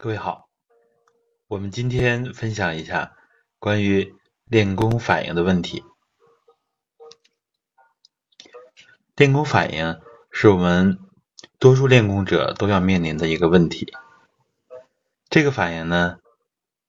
各位好，我们今天分享一下关于练功反应的问题。练功反应是我们多数练功者都要面临的一个问题。这个反应呢，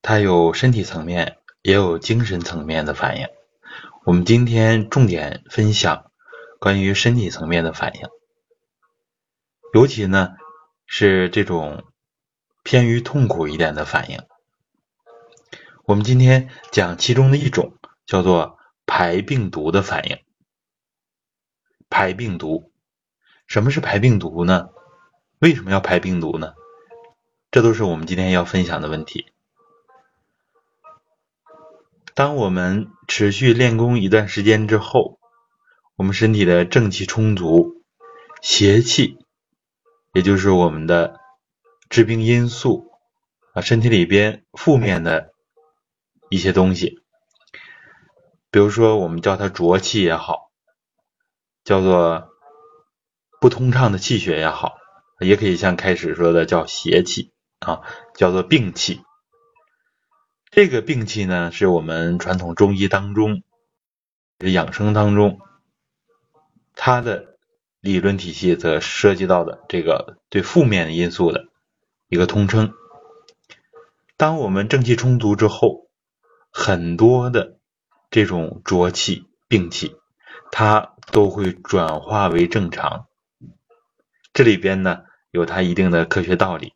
它有身体层面，也有精神层面的反应。我们今天重点分享关于身体层面的反应，尤其呢是这种。偏于痛苦一点的反应，我们今天讲其中的一种，叫做排病毒的反应。排病毒，什么是排病毒呢？为什么要排病毒呢？这都是我们今天要分享的问题。当我们持续练功一段时间之后，我们身体的正气充足，邪气，也就是我们的。致病因素啊，身体里边负面的一些东西，比如说我们叫它浊气也好，叫做不通畅的气血也好，也可以像开始说的叫邪气啊，叫做病气。这个病气呢，是我们传统中医当中养生当中，它的理论体系则涉及到的这个对负面的因素的。一个通称。当我们正气充足之后，很多的这种浊气、病气，它都会转化为正常。这里边呢，有它一定的科学道理。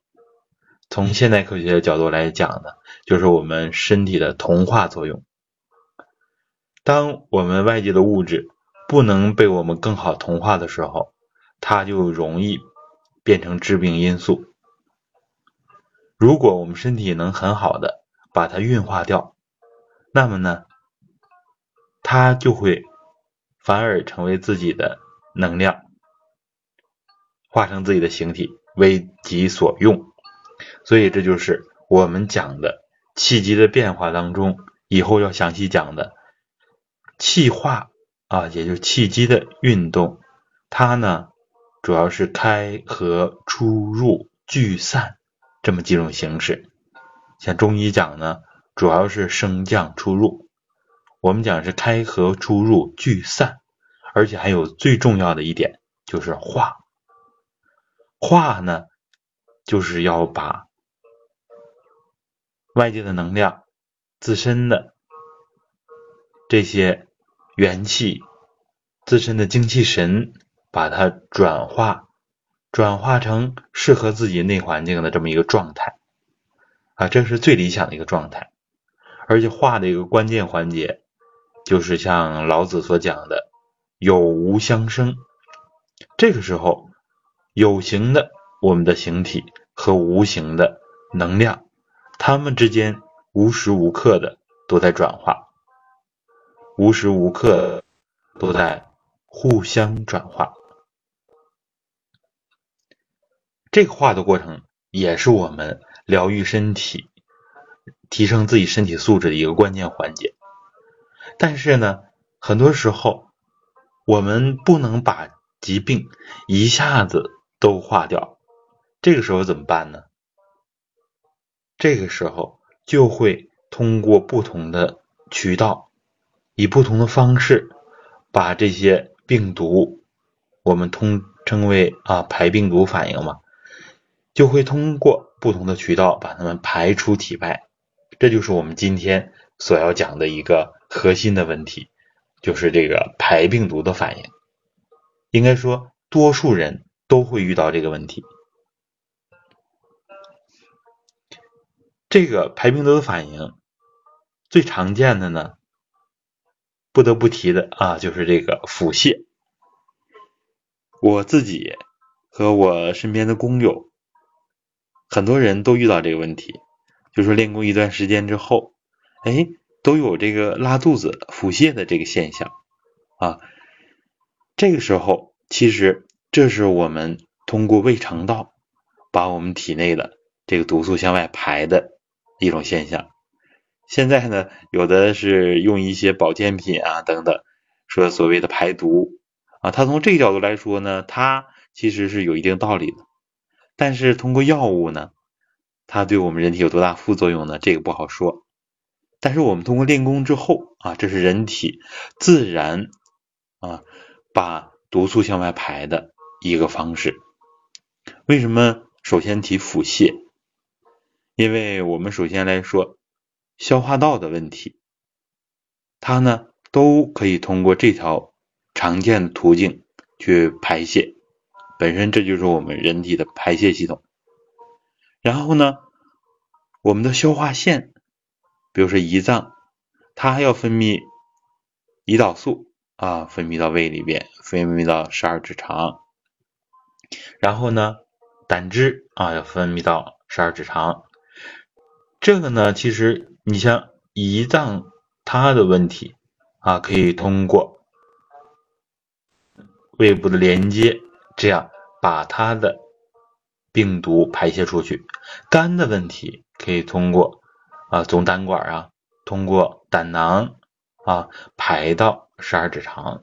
从现代科学的角度来讲呢，就是我们身体的同化作用。当我们外界的物质不能被我们更好同化的时候，它就容易变成致病因素。如果我们身体能很好的把它运化掉，那么呢，它就会反而成为自己的能量，化成自己的形体，为己所用。所以这就是我们讲的气机的变化当中，以后要详细讲的气化啊，也就是气机的运动，它呢主要是开合、出入、聚散。这么几种形式，像中医讲呢，主要是升降出入；我们讲是开合出入聚散，而且还有最重要的一点就是化。化呢，就是要把外界的能量、自身的这些元气、自身的精气神，把它转化。转化成适合自己内环境的这么一个状态啊，这是最理想的一个状态。而且化的一个关键环节，就是像老子所讲的“有无相生”。这个时候，有形的我们的形体和无形的能量，它们之间无时无刻的都在转化，无时无刻都在互相转化。这个化的过程也是我们疗愈身体、提升自己身体素质的一个关键环节。但是呢，很多时候我们不能把疾病一下子都化掉，这个时候怎么办呢？这个时候就会通过不同的渠道，以不同的方式，把这些病毒，我们通称为啊排病毒反应嘛。就会通过不同的渠道把它们排出体外，这就是我们今天所要讲的一个核心的问题，就是这个排病毒的反应。应该说，多数人都会遇到这个问题。这个排病毒的反应最常见的呢，不得不提的啊，就是这个腹泻。我自己和我身边的工友。很多人都遇到这个问题，就是练功一段时间之后，哎，都有这个拉肚子、腹泻的这个现象啊。这个时候，其实这是我们通过胃肠道把我们体内的这个毒素向外排的一种现象。现在呢，有的是用一些保健品啊等等，说所谓的排毒啊，它从这个角度来说呢，它其实是有一定道理的。但是通过药物呢，它对我们人体有多大副作用呢？这个不好说。但是我们通过练功之后啊，这是人体自然啊把毒素向外排的一个方式。为什么首先提腹泻？因为我们首先来说消化道的问题，它呢都可以通过这条常见的途径去排泄，本身这就是我们人体的排泄系统。然后呢，我们的消化腺。比如说胰脏，它还要分泌胰岛素啊，分泌到胃里边，分泌到十二指肠。然后呢，胆汁啊要分泌到十二指肠。这个呢，其实你像胰脏它的问题啊，可以通过胃部的连接，这样把它的病毒排泄出去。肝的问题可以通过。啊，总胆管啊，通过胆囊啊排到十二指肠，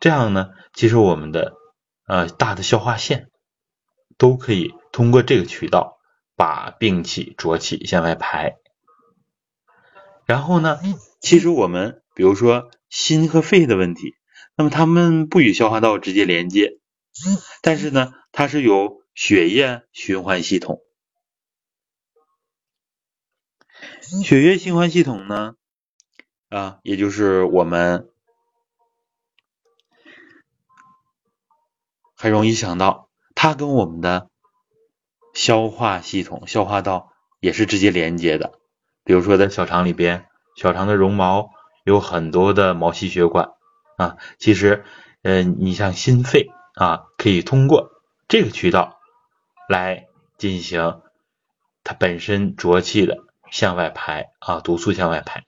这样呢，其实我们的呃大的消化腺都可以通过这个渠道把病气浊气向外排。然后呢，其实我们比如说心和肺的问题，那么它们不与消化道直接连接，但是呢，它是有血液循环系统。血液循环系统呢，啊，也就是我们很容易想到，它跟我们的消化系统、消化道也是直接连接的。比如说，在小肠里边，小肠的绒毛有很多的毛细血管啊。其实，嗯，你像心肺啊，可以通过这个渠道来进行它本身浊气的。向外排啊，毒素向外排，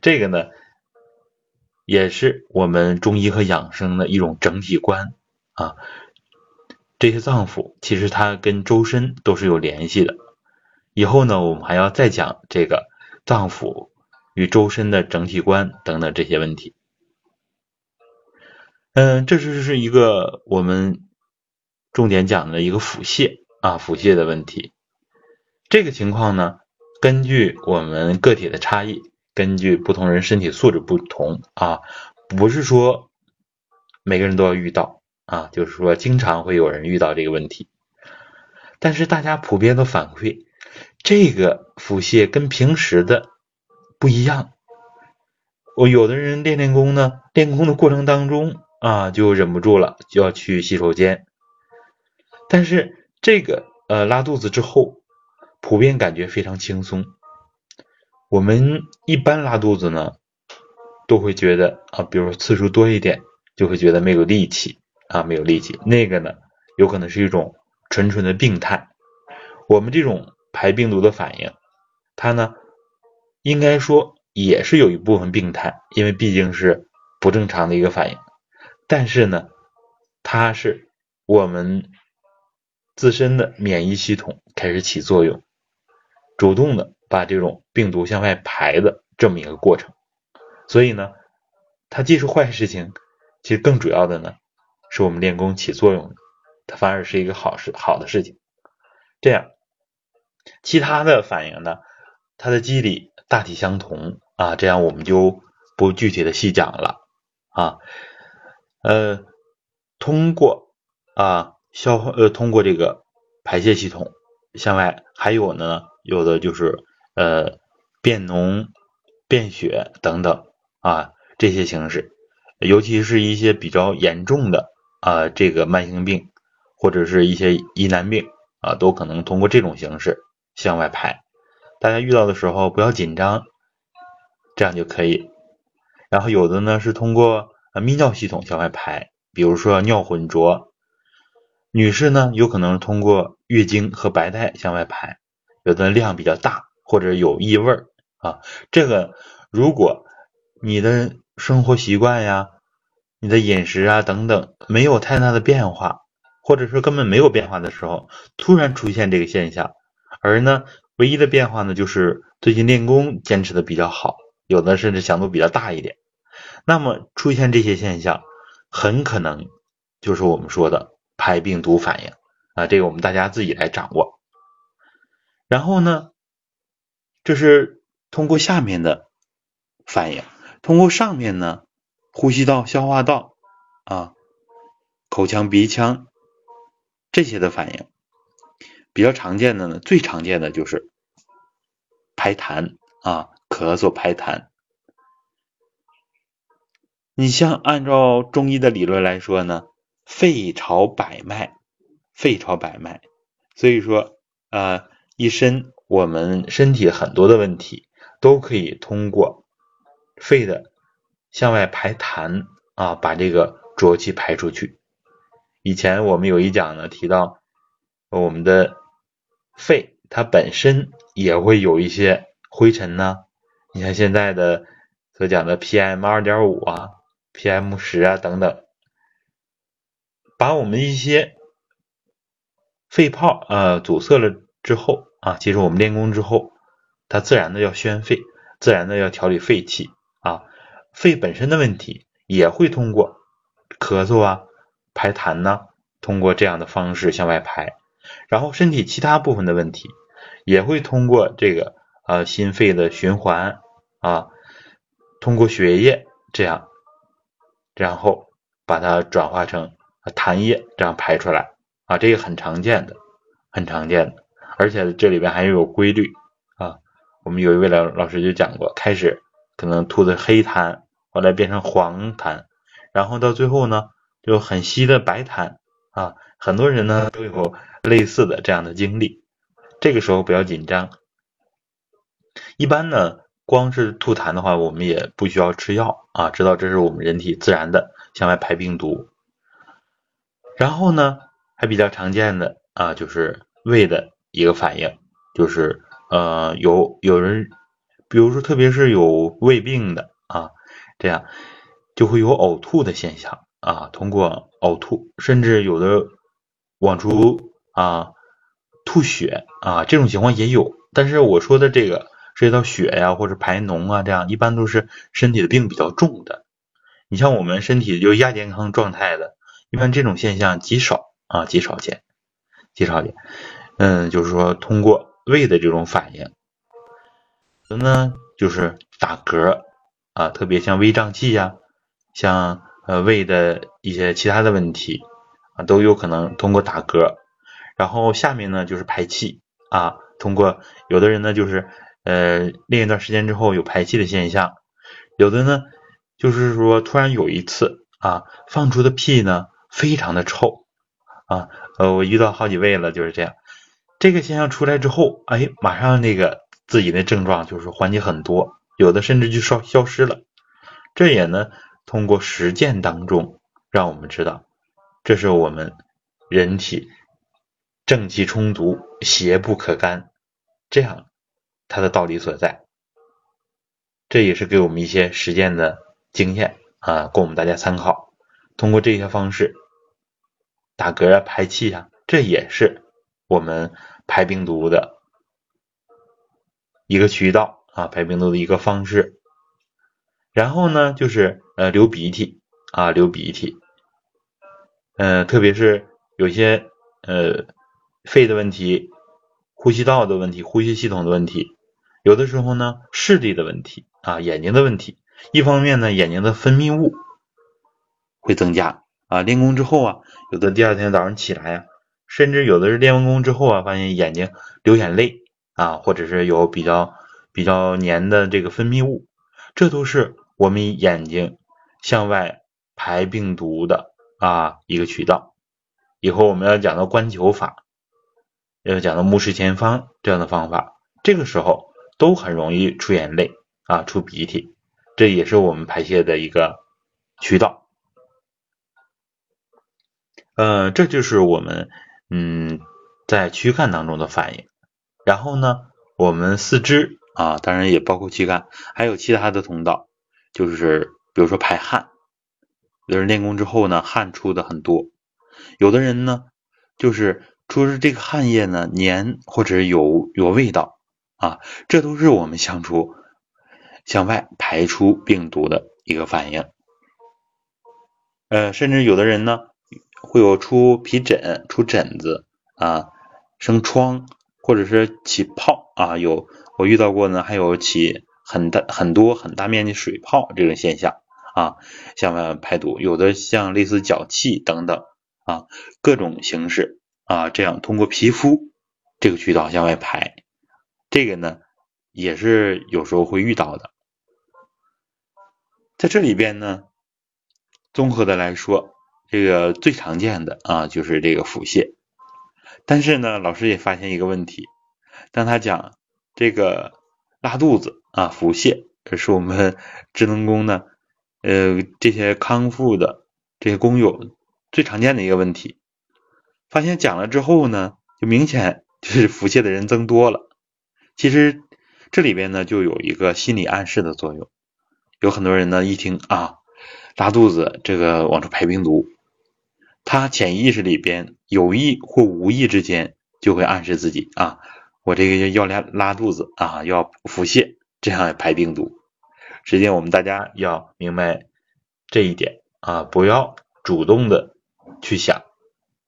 这个呢，也是我们中医和养生的一种整体观啊。这些脏腑其实它跟周身都是有联系的。以后呢，我们还要再讲这个脏腑与周身的整体观等等这些问题。嗯，这是是一个我们重点讲的一个腹泻啊，腹泻的问题。这个情况呢。根据我们个体的差异，根据不同人身体素质不同啊，不是说每个人都要遇到啊，就是说经常会有人遇到这个问题。但是大家普遍的反馈，这个腹泻跟平时的不一样。我有的人练练功呢，练功的过程当中啊，就忍不住了，就要去洗手间。但是这个呃拉肚子之后。普遍感觉非常轻松。我们一般拉肚子呢，都会觉得啊，比如次数多一点，就会觉得没有力气啊，没有力气。那个呢，有可能是一种纯纯的病态。我们这种排病毒的反应，它呢，应该说也是有一部分病态，因为毕竟是不正常的一个反应。但是呢，它是我们自身的免疫系统开始起作用。主动的把这种病毒向外排的这么一个过程，所以呢，它既是坏事情，其实更主要的呢，是我们练功起作用，它反而是一个好事好的事情。这样，其他的反应呢，它的机理大体相同啊，这样我们就不具体的细讲了啊。呃，通过啊消化呃通过这个排泄系统向外，还有呢。有的就是呃便脓、便血等等啊这些形式，尤其是一些比较严重的啊这个慢性病或者是一些疑难病啊，都可能通过这种形式向外排。大家遇到的时候不要紧张，这样就可以。然后有的呢是通过泌尿系统向外排，比如说尿浑浊。女士呢有可能通过月经和白带向外排。有的量比较大，或者有异味儿啊，这个如果你的生活习惯呀、你的饮食啊等等没有太大的变化，或者说根本没有变化的时候，突然出现这个现象，而呢唯一的变化呢就是最近练功坚持的比较好，有的甚至强度比较大一点，那么出现这些现象，很可能就是我们说的排病毒反应啊，这个我们大家自己来掌握。然后呢，这是通过下面的反应，通过上面呢，呼吸道、消化道啊、口腔、鼻腔这些的反应。比较常见的呢，最常见的就是排痰啊，咳嗽排痰。你像按照中医的理论来说呢，肺朝百脉，肺朝百脉，所以说呃，一身我们身体很多的问题都可以通过肺的向外排痰啊，把这个浊气排出去。以前我们有一讲呢，提到我们的。肺它本身也会有一些灰尘呢，你看现在的所讲的 PM 二点五啊、PM 十啊等等，把我们一些肺泡啊阻塞了之后啊，其实我们练功之后，它自然的要宣肺，自然的要调理肺气啊，肺本身的问题也会通过咳嗽啊、排痰呐，通过这样的方式向外排。然后身体其他部分的问题，也会通过这个呃心肺的循环啊，通过血液这样，然后把它转化成痰液这样排出来啊，这个很常见的，很常见的，而且这里边还有规律啊。我们有一位老老师就讲过，开始可能吐的黑痰，后来变成黄痰，然后到最后呢就很稀的白痰啊。很多人呢都有。类似的这样的经历，这个时候不要紧张。一般呢，光是吐痰的话，我们也不需要吃药啊，知道这是我们人体自然的向外排病毒。然后呢，还比较常见的啊，就是胃的一个反应，就是呃，有有人，比如说特别是有胃病的啊，这样就会有呕吐的现象啊，通过呕吐，甚至有的往出。啊，吐血啊，这种情况也有，但是我说的这个涉及到血呀或者排脓啊，这样一般都是身体的病比较重的。你像我们身体就亚健康状态的，一般这种现象极少啊，极少见，极少见。嗯，就是说通过胃的这种反应，有的呢就是打嗝啊，特别像胃胀气呀，像呃胃的一些其他的问题啊，都有可能通过打嗝。然后下面呢就是排气啊，通过有的人呢就是呃练一段时间之后有排气的现象，有的呢就是说突然有一次啊放出的屁呢非常的臭啊，呃我遇到好几位了就是这样，这个现象出来之后，哎马上那个自己的症状就是缓解很多，有的甚至就消消失了，这也呢通过实践当中让我们知道，这是我们人体。正气充足，邪不可干，这样它的道理所在。这也是给我们一些实践的经验啊，供我们大家参考。通过这些方式，打嗝啊、排气啊，这也是我们排病毒的一个渠道啊，排病毒的一个方式。然后呢，就是呃流鼻涕啊，流鼻涕，嗯，特别是有些呃。肺的问题、呼吸道的问题、呼吸系统的问题，有的时候呢，视力的问题啊，眼睛的问题。一方面呢，眼睛的分泌物会增加啊。练功之后啊，有的第二天早上起来呀，甚至有的是练完功之后啊，发现眼睛流眼泪啊，或者是有比较比较黏的这个分泌物，这都是我们眼睛向外排病毒的啊一个渠道。以后我们要讲到观球法。要讲到目视前方这样的方法，这个时候都很容易出眼泪啊，出鼻涕，这也是我们排泄的一个渠道。呃，这就是我们嗯在躯干当中的反应。然后呢，我们四肢啊，当然也包括躯干，还有其他的通道，就是比如说排汗，有的人练功之后呢，汗出的很多，有的人呢就是。出是这个汗液呢，黏或者有有味道啊，这都是我们向出向外排出病毒的一个反应。呃，甚至有的人呢会有出皮疹、出疹子啊、生疮或者是起泡啊，有我遇到过呢，还有起很大很多很大面积水泡这种现象啊，向外排毒，有的像类似脚气等等啊，各种形式啊，这样通过皮肤这个渠道向外排，这个呢也是有时候会遇到的，在这里边呢，综合的来说，这个最常见的啊就是这个腹泻。但是呢，老师也发现一个问题，当他讲这个拉肚子啊、腹泻，这是我们智能宫呢，呃，这些康复的这些工友最常见的一个问题。发现讲了之后呢，就明显就是腹泻的人增多了。其实这里边呢，就有一个心理暗示的作用。有很多人呢，一听啊，拉肚子，这个往出排病毒。他潜意识里边有意或无意之间就会暗示自己啊，我这个要拉拉肚子啊，要腹泻，这样排病毒。实际上，我们大家要明白这一点啊，不要主动的去想，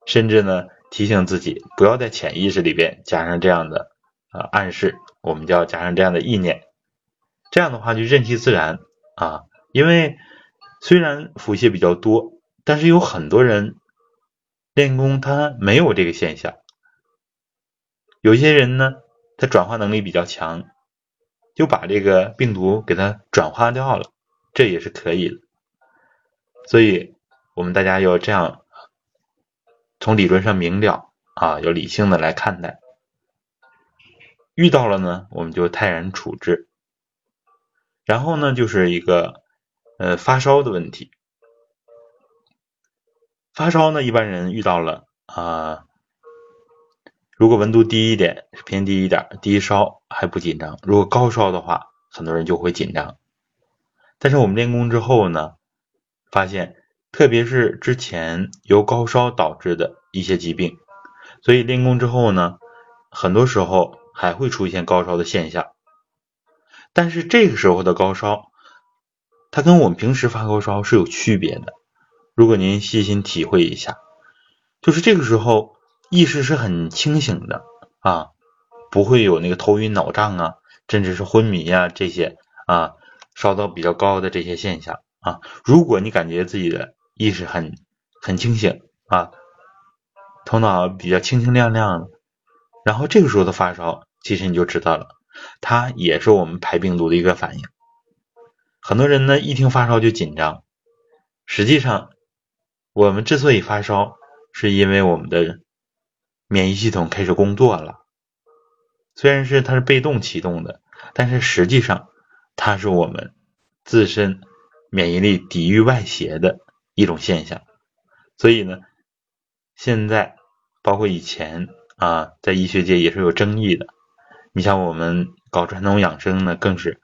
甚至呢提醒自己不要在潜意识里边加上这样的啊暗示，我们就要加上这样的意念。这样的话就任其自然啊，因为虽然腹泻比较多，但是有很多人。练功他没有这个现象，有些人呢，他转化能力比较强，就把这个病毒给它转化掉了，这也是可以的。所以，我们大家要这样从理论上明了啊，要理性的来看待。遇到了呢，我们就泰然处之。然后呢，就是一个呃发烧的问题。发烧呢，一般人遇到了啊，如果温度低一点，偏低一点，低烧还不紧张；如果高烧的话，很多人就会紧张。但是我们练功之后呢，发现特别是之前由高烧导致的一些疾病，所以练功之后呢，很多时候还会出现高烧的现象。但是这个时候的高烧，它跟我们平时发高烧是有区别的。如果您细心体会一下，就是这个时候意识是很清醒的啊，不会有那个头晕脑胀啊，甚至是昏迷啊这些啊烧到比较高的这些现象啊。如果你感觉自己的意识很很清醒啊，头脑比较清清亮亮的，然后这个时候的发烧，其实你就知道了，它也是我们排病毒的一个反应。很多人呢一听发烧就紧张，实际上。我们之所以发烧，是因为我们的免疫系统开始工作了。虽然是它是被动启动的，但是实际上它是我们自身免疫力抵御外邪的一种现象。所以呢，现在包括以前啊，在医学界也是有争议的。你像我们搞传统养生呢，更是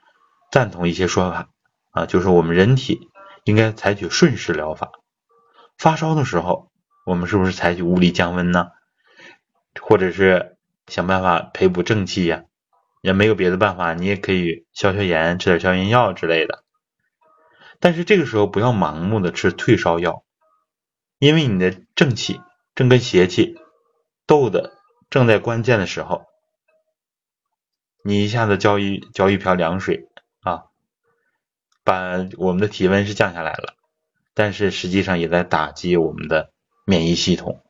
赞同一些说法啊，就是我们人体应该采取顺势疗法。发烧的时候，我们是不是采取物理降温呢？或者是想办法培补正气呀？也没有别的办法，你也可以消消炎，吃点消炎药之类的。但是这个时候不要盲目的吃退烧药，因为你的正气正跟邪气斗的正在关键的时候，你一下子浇一浇一瓢凉水啊，把我们的体温是降下来了。但是实际上也在打击我们的免疫系统，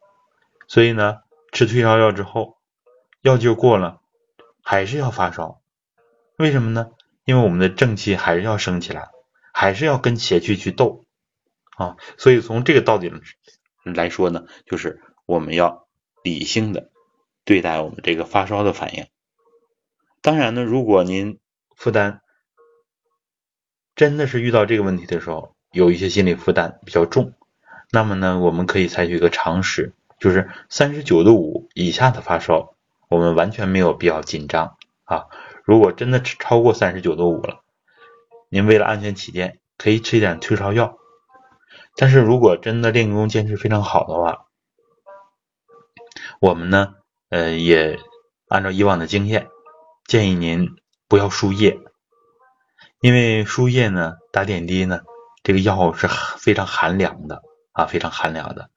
所以呢，吃退烧药之后，药劲过了，还是要发烧，为什么呢？因为我们的正气还是要升起来，还是要跟邪气去斗啊。所以从这个道理来说呢，就是我们要理性的对待我们这个发烧的反应。当然呢，如果您负担真的是遇到这个问题的时候，有一些心理负担比较重，那么呢，我们可以采取一个常识，就是三十九度五以下的发烧，我们完全没有必要紧张啊。如果真的超过三十九度五了，您为了安全起见，可以吃一点退烧药。但是如果真的练功坚持非常好的话，我们呢，呃，也按照以往的经验，建议您不要输液，因为输液呢，打点滴呢。这个药是非常寒凉的啊，非常寒凉的。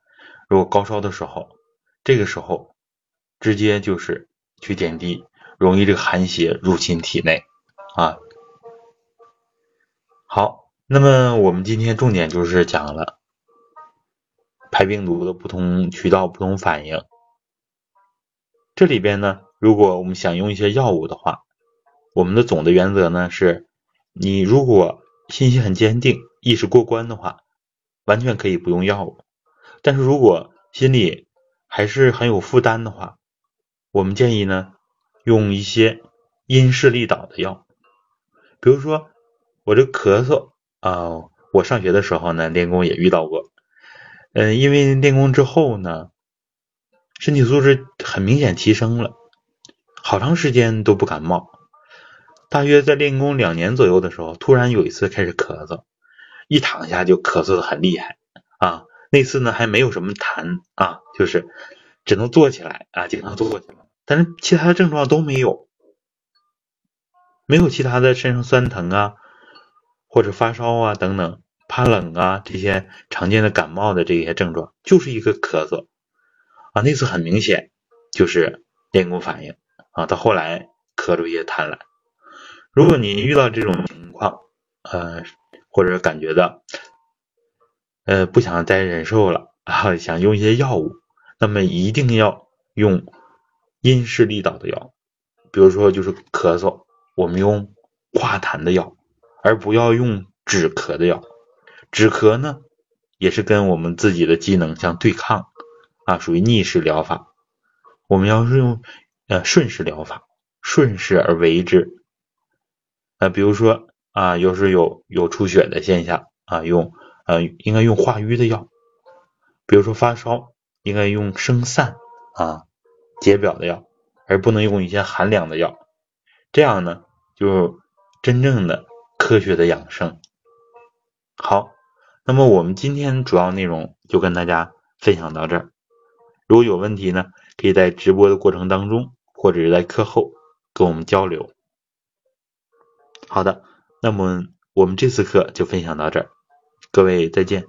如果高烧的时候，这个时候直接就是去点滴，容易这个寒邪入侵体内啊。好，那么我们今天重点就是讲了排病毒的不同渠道、不同反应。这里边呢，如果我们想用一些药物的话，我们的总的原则呢是，你如果信心很坚定、意识过关的话，完全可以不用药物。但是如果心里还是很有负担的话，我们建议呢用一些因势利导的药，比如说我这咳嗽啊，我上学的时候呢练功也遇到过，嗯，因为练功之后呢，身体素质很明显提升了，好长时间都不感冒。大约在练功两年左右的时候，突然有一次开始咳嗽，一躺下就咳嗽的很厉害啊。那次呢还没有什么痰啊，就是只能坐起来啊，经常坐起来，但是其他的症状都没有，没有其他的身上酸疼啊，或者发烧啊等等，怕冷啊这些常见的感冒的这些症状，就是一个咳嗽啊。那次很明显就是练功反应啊，到后来咳出一些痰来。如果你遇到这种情况，呃，或者感觉到，呃，不想再忍受了啊，想用一些药物，那么一定要用因势利导的药，比如说就是咳嗽，我们用化痰的药，而不要用止咳的药。止咳呢，也是跟我们自己的机能相对抗啊，属于逆势疗法。我们要是用呃顺势疗法，顺势而为之。呃，比如说啊，要是有有出血的现象啊，用呃应该用化瘀的药，比如说发烧应该用生散啊解表的药，而不能用一些寒凉的药，这样呢就真正的科学的养生。好，那么我们今天主要内容就跟大家分享到这儿，如果有问题呢，可以在直播的过程当中或者是在课后跟我们交流。好的，那么我们这次课就分享到这儿，各位再见。